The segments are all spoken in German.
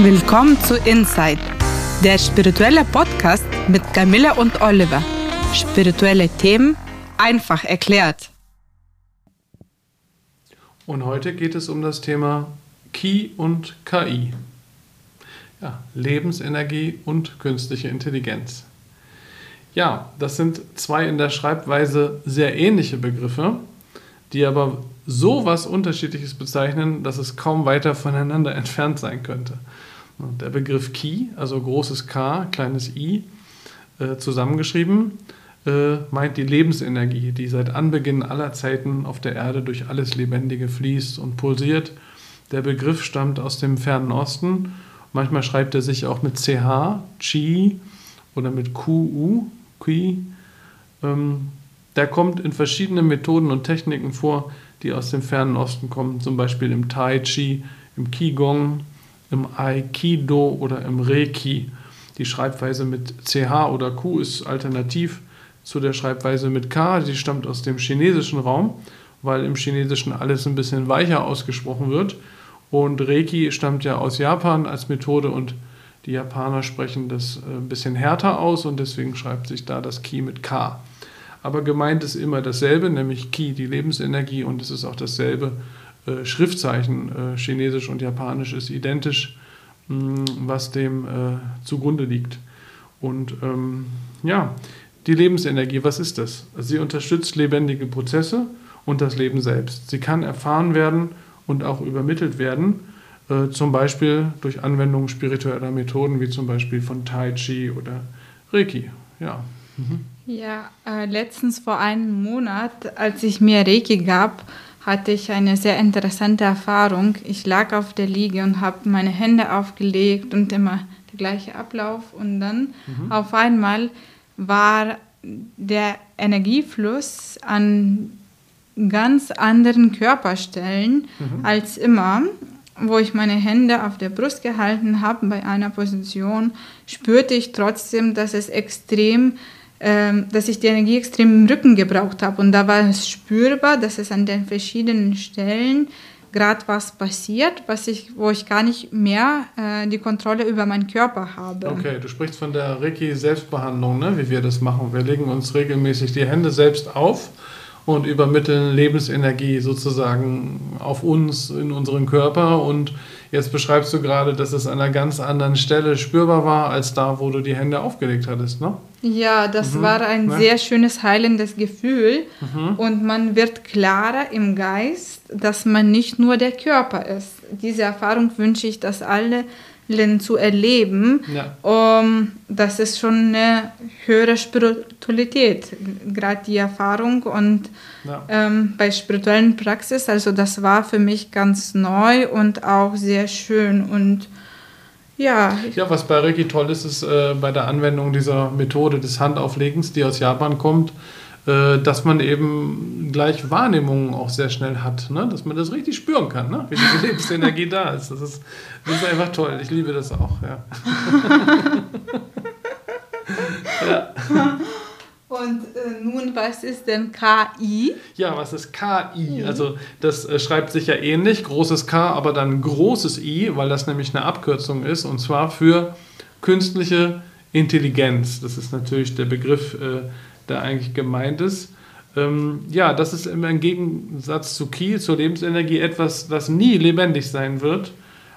Willkommen zu Inside, der spirituelle Podcast mit Camilla und Oliver. Spirituelle Themen einfach erklärt. Und heute geht es um das Thema Ki und KI. Ja, Lebensenergie und künstliche Intelligenz. Ja, das sind zwei in der Schreibweise sehr ähnliche Begriffe, die aber so was Unterschiedliches bezeichnen, dass es kaum weiter voneinander entfernt sein könnte. Der Begriff Ki, also großes K, kleines i, äh, zusammengeschrieben, äh, meint die Lebensenergie, die seit Anbeginn aller Zeiten auf der Erde durch alles Lebendige fließt und pulsiert. Der Begriff stammt aus dem fernen Osten. Manchmal schreibt er sich auch mit CH, Chi oder mit QU, Qi. Ähm, der kommt in verschiedenen Methoden und Techniken vor, die aus dem fernen Osten kommen, zum Beispiel im Tai Chi, im Qigong, im Aikido oder im Reiki. Die Schreibweise mit CH oder Q ist alternativ zu der Schreibweise mit K. Die stammt aus dem chinesischen Raum, weil im Chinesischen alles ein bisschen weicher ausgesprochen wird. Und Reiki stammt ja aus Japan als Methode und die Japaner sprechen das äh, ein bisschen härter aus und deswegen schreibt sich da das Ki mit K. Aber gemeint ist immer dasselbe, nämlich Ki, die Lebensenergie, und es ist auch dasselbe äh, Schriftzeichen, äh, Chinesisch und Japanisch ist identisch, mh, was dem äh, zugrunde liegt. Und ähm, ja, die Lebensenergie, was ist das? Sie unterstützt lebendige Prozesse und das Leben selbst. Sie kann erfahren werden und auch übermittelt werden, äh, zum Beispiel durch Anwendung spiritueller Methoden, wie zum Beispiel von Tai Chi oder Reiki. Ja. Mhm. Ja, äh, letztens vor einem Monat, als ich mir Reiki gab, hatte ich eine sehr interessante Erfahrung. Ich lag auf der Liege und habe meine Hände aufgelegt und immer der gleiche Ablauf. Und dann mhm. auf einmal war der Energiefluss an ganz anderen Körperstellen mhm. als immer. Wo ich meine Hände auf der Brust gehalten habe, bei einer Position, spürte ich trotzdem, dass es extrem dass ich die Energie extrem im Rücken gebraucht habe. Und da war es spürbar, dass es an den verschiedenen Stellen gerade was passiert, was ich, wo ich gar nicht mehr äh, die Kontrolle über meinen Körper habe. Okay, du sprichst von der Reiki-Selbstbehandlung, ne? wie wir das machen. Wir legen uns regelmäßig die Hände selbst auf und übermitteln Lebensenergie sozusagen auf uns, in unseren Körper und Jetzt beschreibst du gerade, dass es an einer ganz anderen Stelle spürbar war, als da, wo du die Hände aufgelegt hattest, ne? Ja, das mhm. war ein ja. sehr schönes heilendes Gefühl mhm. und man wird klarer im Geist, dass man nicht nur der Körper ist. Diese Erfahrung wünsche ich, dass alle zu erleben, ja. um, das ist schon eine höhere Spiritualität, gerade die Erfahrung und ja. ähm, bei spirituellen Praxis, also das war für mich ganz neu und auch sehr schön und ja. Ja, was bei Reiki toll ist, ist äh, bei der Anwendung dieser Methode des Handauflegens, die aus Japan kommt, dass man eben gleich Wahrnehmungen auch sehr schnell hat, ne? dass man das richtig spüren kann, ne? wie diese Lebensenergie da ist. Das, ist. das ist einfach toll. Ich liebe das auch. Ja. ja. Und äh, nun, was ist denn KI? Ja, was ist KI? Also das äh, schreibt sich ja ähnlich, großes K, aber dann großes I, weil das nämlich eine Abkürzung ist, und zwar für künstliche Intelligenz. Das ist natürlich der Begriff, äh, da eigentlich gemeint ist. Ähm, ja, das ist im Gegensatz zu Ki, zur Lebensenergie, etwas, das nie lebendig sein wird,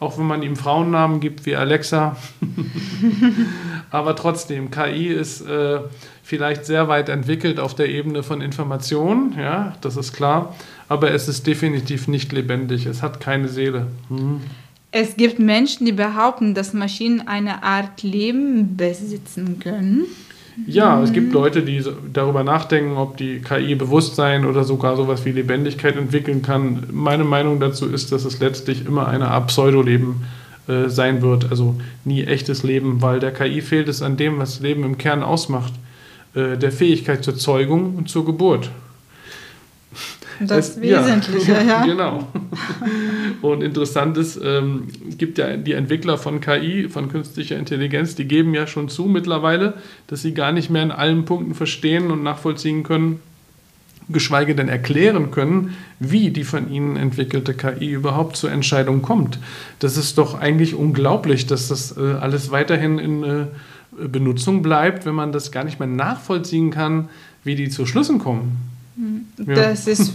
auch wenn man ihm Frauennamen gibt wie Alexa. Aber trotzdem, KI ist äh, vielleicht sehr weit entwickelt auf der Ebene von Informationen, ja, das ist klar, aber es ist definitiv nicht lebendig, es hat keine Seele. Mhm. Es gibt Menschen, die behaupten, dass Maschinen eine Art Leben besitzen können. Ja, es gibt Leute, die darüber nachdenken, ob die KI Bewusstsein oder sogar sowas wie Lebendigkeit entwickeln kann. Meine Meinung dazu ist, dass es letztlich immer eine Art Pseudoleben äh, sein wird, also nie echtes Leben, weil der KI fehlt es an dem, was Leben im Kern ausmacht, äh, der Fähigkeit zur Zeugung und zur Geburt. Das es, Wesentliche, ja. ja. Genau. Und interessant ist, ähm, gibt ja die Entwickler von KI, von künstlicher Intelligenz, die geben ja schon zu mittlerweile, dass sie gar nicht mehr in allen Punkten verstehen und nachvollziehen können, geschweige denn erklären können, wie die von ihnen entwickelte KI überhaupt zur Entscheidung kommt. Das ist doch eigentlich unglaublich, dass das äh, alles weiterhin in äh, Benutzung bleibt, wenn man das gar nicht mehr nachvollziehen kann, wie die zu Schlüssen kommen. Das ja. ist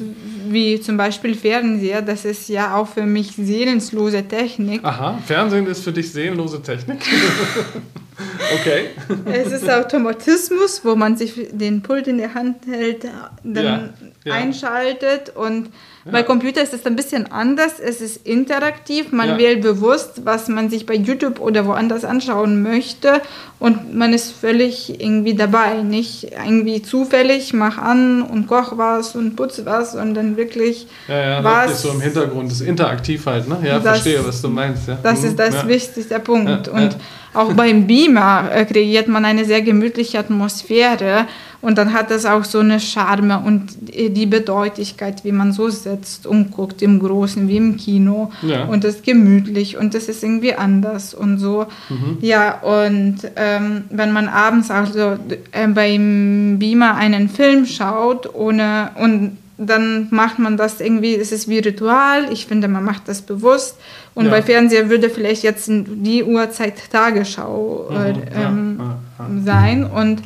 wie zum Beispiel Fernseher, das ist ja auch für mich seelenslose Technik. Aha, Fernsehen ist für dich seelenlose Technik. okay. Es ist Automatismus, wo man sich den Pult in der Hand hält, dann ja, ja. einschaltet und ja. Bei Computer ist es ein bisschen anders. Es ist interaktiv. Man ja. wählt bewusst, was man sich bei YouTube oder woanders anschauen möchte. Und man ist völlig irgendwie dabei. Nicht irgendwie zufällig, mach an und koch was und putz was, sondern wirklich ja, ja, was. ist so im Hintergrund. Das ist interaktiv halt, ne? Ja, das, verstehe, was du meinst. Ja. Das ist mhm. das wichtigste Punkt. und auch beim Beamer äh, kreiert man eine sehr gemütliche Atmosphäre. Und dann hat es auch so eine Charme und die Bedeutigkeit, wie man so sitzt und guckt im Großen wie im Kino. Ja. Und das ist gemütlich und das ist irgendwie anders und so. Mhm. Ja, und ähm, wenn man abends also äh, beim Beamer einen Film schaut ohne und dann macht man das irgendwie, es ist wie Ritual. Ich finde, man macht das bewusst. Und ja. bei Fernseher würde vielleicht jetzt die Uhrzeit Tagesschau äh, mhm. ähm, ja. sein. Und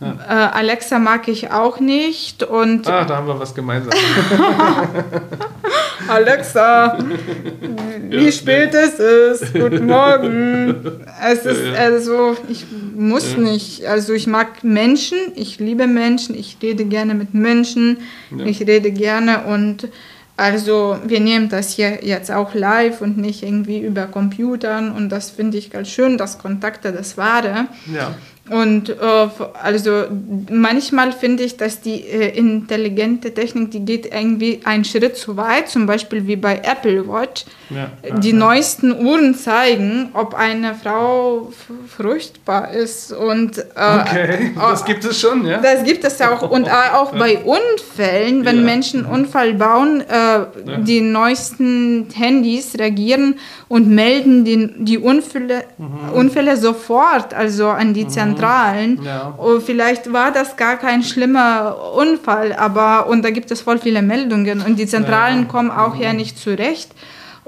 ja. Äh, Alexa mag ich auch nicht. Und ah, da haben wir was gemeinsam. Alexa, wie ja, spät ja. es ist. Guten Morgen. Es ist also, ich muss nicht. Also ich mag Menschen, ich liebe Menschen, ich rede gerne mit Menschen, ich rede gerne und also wir nehmen das hier jetzt auch live und nicht irgendwie über Computern und das finde ich ganz schön, dass Kontakte das wahre. Ja. Und äh, also manchmal finde ich, dass die äh, intelligente Technik, die geht irgendwie einen Schritt zu weit, zum Beispiel wie bei Apple Watch. Ja, ja, die ja. neuesten Uhren zeigen, ob eine Frau fruchtbar ist. Und, äh, okay, das gibt es schon, ja? Das gibt es auch. Und äh, auch bei Unfällen, wenn Menschen einen Unfall bauen, äh, die neuesten Handys reagieren und melden die, die Unfälle, mhm. Unfälle sofort, also an die Zentrale. Zentralen. Ja. Und vielleicht war das gar kein schlimmer Unfall, aber und da gibt es voll viele Meldungen und die Zentralen ja. kommen auch ja nicht zurecht.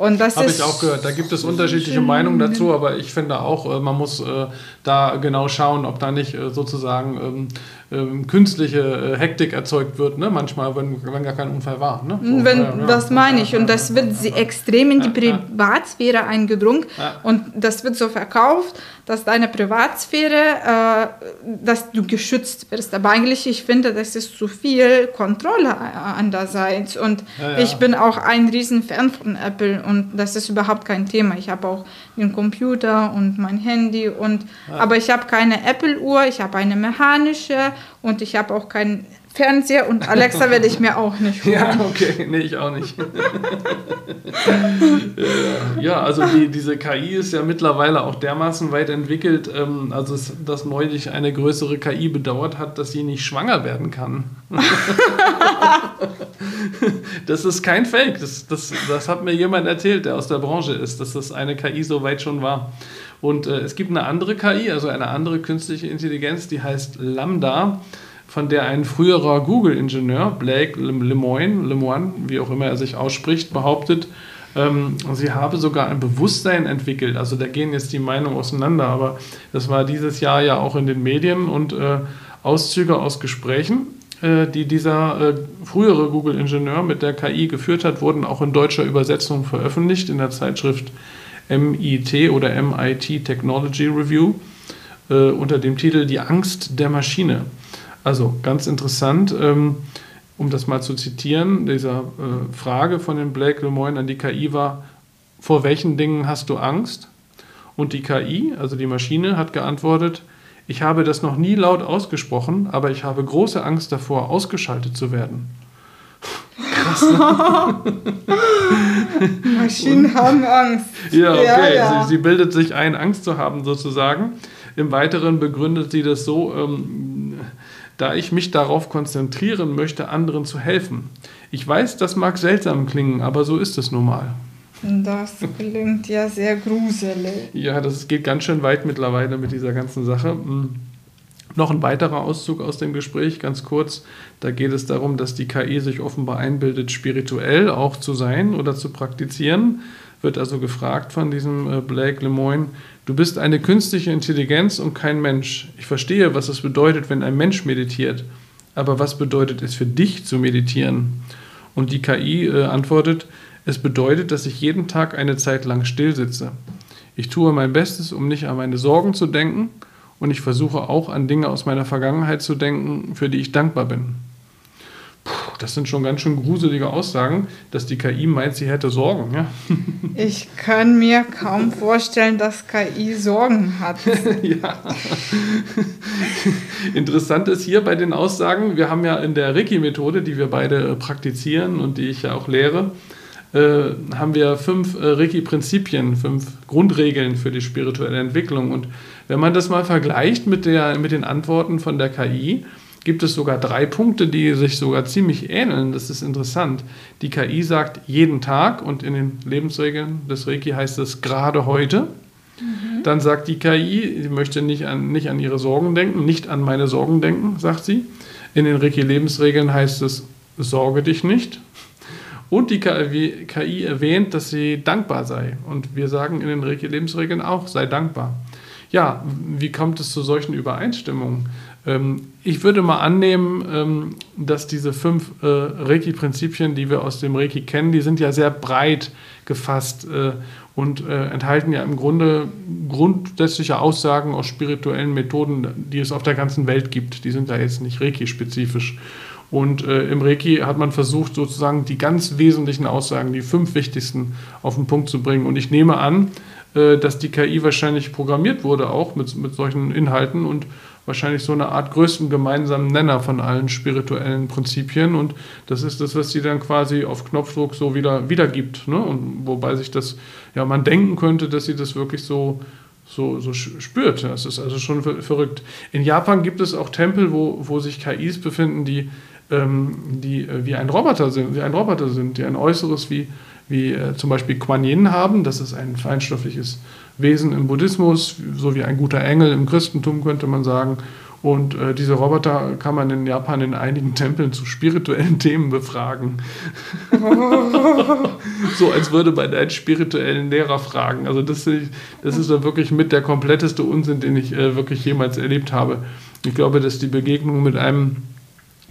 Und das Habe ich auch gehört. Da gibt es unterschiedliche Meinungen dazu, aber ich finde auch, äh, man muss äh, da genau schauen, ob da nicht äh, sozusagen ähm, ähm, künstliche Hektik erzeugt wird, ne? manchmal, wenn, wenn gar kein Unfall war. Ne? So, wenn, ja, das meine ich. Und das wird ja, extrem in die Privatsphäre eingedrungen und das wird so verkauft, dass deine Privatsphäre, dass du geschützt wirst. Aber eigentlich, ich finde, das ist zu viel Kontrolle andererseits. Und ich bin auch ein Riesenfan von Apple und das ist überhaupt kein Thema. Ich habe auch den Computer und mein Handy und aber ich habe keine Apple-Uhr, ich habe eine mechanische und ich habe auch keinen Fernseher und Alexa werde ich mir auch nicht holen. Ja, okay, nee, ich auch nicht. ja, also die, diese KI ist ja mittlerweile auch dermaßen weit entwickelt, ähm, also dass neulich eine größere KI bedauert hat, dass sie nicht schwanger werden kann. das ist kein Fake, das, das, das hat mir jemand erzählt, der aus der Branche ist, dass das eine KI so weit schon war. Und äh, es gibt eine andere KI, also eine andere künstliche Intelligenz, die heißt Lambda von der ein früherer Google-Ingenieur, Blake Lemoine, Lemoine, wie auch immer er sich ausspricht, behauptet, ähm, sie habe sogar ein Bewusstsein entwickelt. Also da gehen jetzt die Meinungen auseinander, aber das war dieses Jahr ja auch in den Medien und äh, Auszüge aus Gesprächen, äh, die dieser äh, frühere Google-Ingenieur mit der KI geführt hat, wurden auch in deutscher Übersetzung veröffentlicht in der Zeitschrift MIT oder MIT Technology Review äh, unter dem Titel Die Angst der Maschine. Also ganz interessant, ähm, um das mal zu zitieren, dieser äh, Frage von dem Blake Lemoyne an die KI war, vor welchen Dingen hast du Angst? Und die KI, also die Maschine, hat geantwortet, ich habe das noch nie laut ausgesprochen, aber ich habe große Angst davor, ausgeschaltet zu werden. Ne? Maschinen haben Angst. Ja, okay. Ja, ja. Sie, sie, bildet sich ein, Angst zu haben, sozusagen. Im Weiteren begründet sie das so, ähm, da ich mich darauf konzentrieren möchte, anderen zu helfen. Ich weiß, das mag seltsam klingen, aber so ist es nun mal. Das klingt ja sehr gruselig. Ja, das geht ganz schön weit mittlerweile mit dieser ganzen Sache. Hm. Noch ein weiterer Auszug aus dem Gespräch, ganz kurz. Da geht es darum, dass die KI sich offenbar einbildet, spirituell auch zu sein oder zu praktizieren. Wird also gefragt von diesem äh, Blake Lemoyne, du bist eine künstliche Intelligenz und kein Mensch. Ich verstehe, was es bedeutet, wenn ein Mensch meditiert. Aber was bedeutet es für dich zu meditieren? Und die KI äh, antwortet, es bedeutet, dass ich jeden Tag eine Zeit lang still sitze. Ich tue mein Bestes, um nicht an meine Sorgen zu denken und ich versuche auch an Dinge aus meiner Vergangenheit zu denken, für die ich dankbar bin. Puh, das sind schon ganz schön gruselige Aussagen, dass die KI meint, sie hätte Sorgen. Ja? Ich kann mir kaum vorstellen, dass KI Sorgen hat. ja. Interessant ist hier bei den Aussagen, wir haben ja in der Reiki-Methode, die wir beide praktizieren und die ich ja auch lehre, äh, haben wir fünf äh, Reiki-Prinzipien, fünf Grundregeln für die spirituelle Entwicklung. Und wenn man das mal vergleicht mit, der, mit den Antworten von der KI, gibt es sogar drei Punkte, die sich sogar ziemlich ähneln. Das ist interessant. Die KI sagt jeden Tag und in den Lebensregeln des Reiki heißt es gerade heute. Mhm. Dann sagt die KI, sie möchte nicht an, nicht an ihre Sorgen denken, nicht an meine Sorgen denken, sagt sie. In den Reiki-Lebensregeln heißt es, sorge dich nicht. Und die KI erwähnt, dass sie dankbar sei. Und wir sagen in den Reiki-Lebensregeln auch, sei dankbar. Ja, wie kommt es zu solchen Übereinstimmungen? Ähm, ich würde mal annehmen, ähm, dass diese fünf äh, Reiki-Prinzipien, die wir aus dem Reiki kennen, die sind ja sehr breit gefasst äh, und äh, enthalten ja im Grunde grundsätzliche Aussagen aus spirituellen Methoden, die es auf der ganzen Welt gibt. Die sind ja jetzt nicht Reiki-spezifisch. Und äh, im Reiki hat man versucht, sozusagen die ganz wesentlichen Aussagen, die fünf wichtigsten, auf den Punkt zu bringen. Und ich nehme an, dass die KI wahrscheinlich programmiert wurde, auch mit, mit solchen Inhalten und wahrscheinlich so eine Art größten gemeinsamen Nenner von allen spirituellen Prinzipien. Und das ist das, was sie dann quasi auf Knopfdruck so wieder wiedergibt. Ne? Und wobei sich das, ja, man denken könnte, dass sie das wirklich so so, so spürt. Das ist also schon verrückt. In Japan gibt es auch Tempel, wo, wo sich KIs befinden, die ähm, die äh, wie ein Roboter sind, wie ein Roboter sind, die ein Äußeres wie, wie äh, zum Beispiel Kuan Yin haben. Das ist ein feinstoffliches Wesen im Buddhismus, so wie ein guter Engel im Christentum, könnte man sagen. Und äh, diese Roboter kann man in Japan in einigen Tempeln zu spirituellen Themen befragen. so als würde man einen spirituellen Lehrer fragen. Also das, das ist dann wirklich mit der kompletteste Unsinn, den ich äh, wirklich jemals erlebt habe. Ich glaube, dass die Begegnung mit einem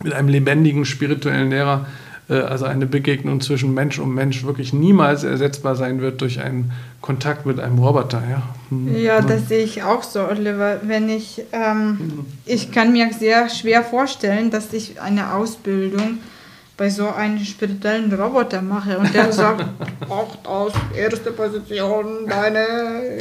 mit einem lebendigen spirituellen Lehrer, also eine Begegnung zwischen Mensch und Mensch wirklich niemals ersetzbar sein wird durch einen Kontakt mit einem Roboter. Ja, hm. ja das sehe ich auch so, Oliver. Wenn ich, ähm, mhm. ich kann mir sehr schwer vorstellen, dass ich eine Ausbildung bei so einem spirituellen Roboter mache und der sagt, acht aus, erste Position, deine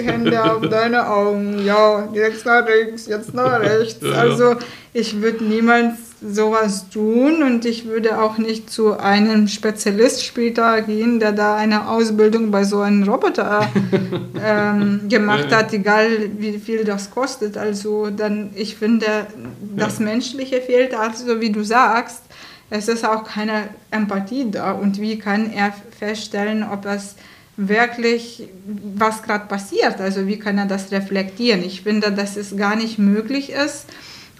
Hände auf deine Augen, ja, jetzt nach links, jetzt nach rechts. Also ich würde niemals sowas tun und ich würde auch nicht zu einem Spezialist später gehen, der da eine Ausbildung bei so einem Roboter ähm, gemacht hat, egal wie viel das kostet. Also dann, ich finde, das Menschliche fehlt, also wie du sagst, es ist auch keine Empathie da und wie kann er feststellen, ob es wirklich, was gerade passiert, also wie kann er das reflektieren. Ich finde, dass es gar nicht möglich ist,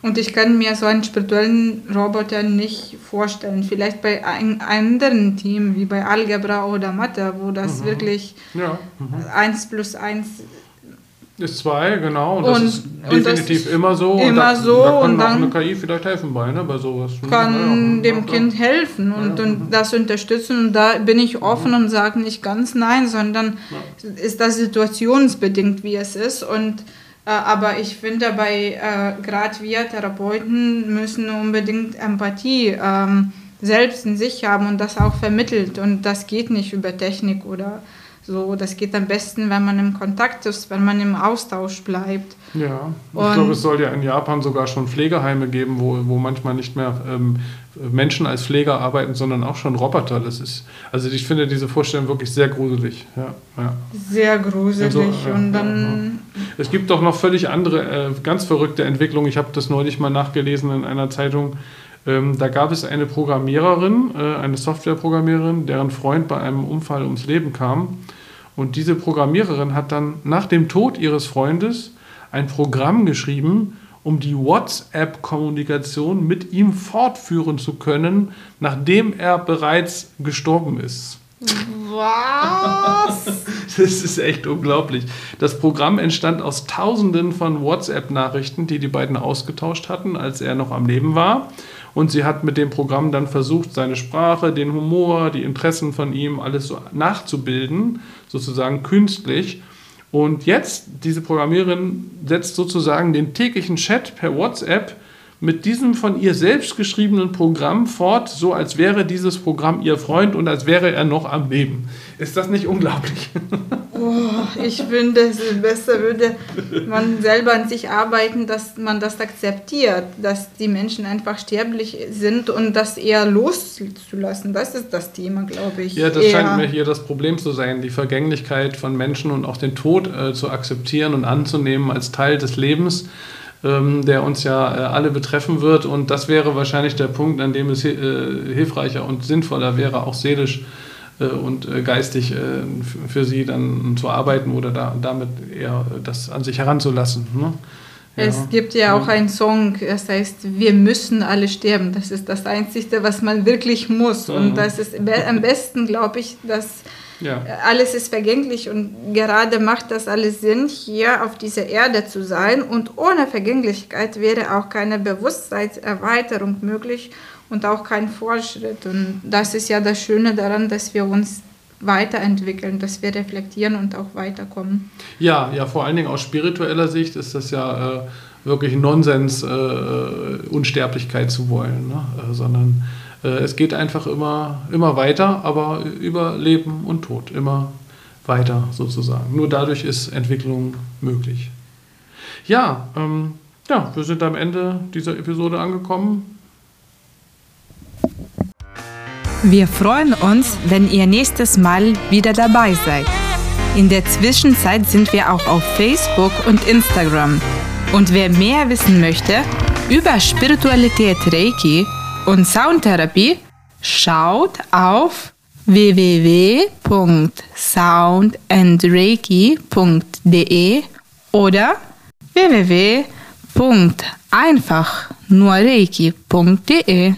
und ich kann mir so einen spirituellen Roboter nicht vorstellen. Vielleicht bei einem anderen Team wie bei Algebra oder Mathe, wo das mhm. wirklich ja. mhm. 1 plus 1 ist 2, genau. Und, das ist definitiv das immer so. Immer und da, so. Da kann und dann eine KI vielleicht helfen bei, ne, bei sowas. Kann ja, dem ja, Kind helfen und, und mhm. das unterstützen. Und da bin ich offen und sage nicht ganz nein, sondern ist das situationsbedingt, wie es ist. Und äh, aber ich finde, bei äh, gerade wir Therapeuten müssen unbedingt Empathie ähm, selbst in sich haben und das auch vermittelt. Und das geht nicht über Technik oder so. Das geht am besten, wenn man im Kontakt ist, wenn man im Austausch bleibt. Ja, ich glaube, es soll ja in Japan sogar schon Pflegeheime geben, wo, wo manchmal nicht mehr ähm, Menschen als Pfleger arbeiten, sondern auch schon Roboter. Das ist, also ich finde diese Vorstellung wirklich sehr gruselig. Ja, ja. Sehr gruselig. Also, ja, und dann Es gibt doch noch völlig andere, äh, ganz verrückte Entwicklungen. Ich habe das neulich mal nachgelesen in einer Zeitung. Ähm, da gab es eine Programmiererin, äh, eine Softwareprogrammiererin, deren Freund bei einem Unfall ums Leben kam. Und diese Programmiererin hat dann nach dem Tod ihres Freundes ein Programm geschrieben, um die WhatsApp-Kommunikation mit ihm fortführen zu können, nachdem er bereits gestorben ist. Was? Das ist echt unglaublich. Das Programm entstand aus Tausenden von WhatsApp-Nachrichten, die die beiden ausgetauscht hatten, als er noch am Leben war. Und sie hat mit dem Programm dann versucht, seine Sprache, den Humor, die Interessen von ihm, alles so nachzubilden, sozusagen künstlich. Und jetzt, diese Programmiererin setzt sozusagen den täglichen Chat per WhatsApp mit diesem von ihr selbst geschriebenen Programm fort, so als wäre dieses Programm ihr Freund und als wäre er noch am Leben. Ist das nicht unglaublich? Oh, ich finde, es besser würde man selber an sich arbeiten, dass man das akzeptiert, dass die Menschen einfach sterblich sind und das eher loszulassen. Das ist das Thema, glaube ich. Ja, das eher. scheint mir hier das Problem zu sein, die Vergänglichkeit von Menschen und auch den Tod äh, zu akzeptieren und anzunehmen als Teil des Lebens der uns ja äh, alle betreffen wird. Und das wäre wahrscheinlich der Punkt, an dem es äh, hilfreicher und sinnvoller wäre, auch seelisch äh, und geistig für sie dann zu arbeiten oder da, damit eher das an sich heranzulassen. Ne? Es gibt ja auch einen Song, das heißt, wir müssen alle sterben. Das ist das Einzige, was man wirklich muss. Und das ist am besten, glaube ich, dass Ja. alles ist vergänglich und gerade macht das alles Sinn, hier auf dieser Erde zu sein. Und ohne Vergänglichkeit wäre auch keine Bewusstseinserweiterung möglich und auch kein Fortschritt. Und das ist ja das Schöne daran, dass wir uns weiterentwickeln, dass wir reflektieren und auch weiterkommen. Ja, ja, vor allen Dingen aus spiritueller Sicht ist das ja äh, wirklich Nonsens, äh, Unsterblichkeit zu wollen, ne? äh, sondern äh, es geht einfach immer, immer weiter, aber über Leben und Tod, immer weiter sozusagen. Nur dadurch ist Entwicklung möglich. Ja, ähm, ja, wir sind am Ende dieser Episode angekommen. Wir freuen uns, wenn ihr nächstes Mal wieder dabei seid. In der Zwischenzeit sind wir auch auf Facebook und Instagram. Und wer mehr wissen möchte über Spiritualität Reiki und Soundtherapie, schaut auf www.soundandreiki.de oder www.einfachnurreiki.de.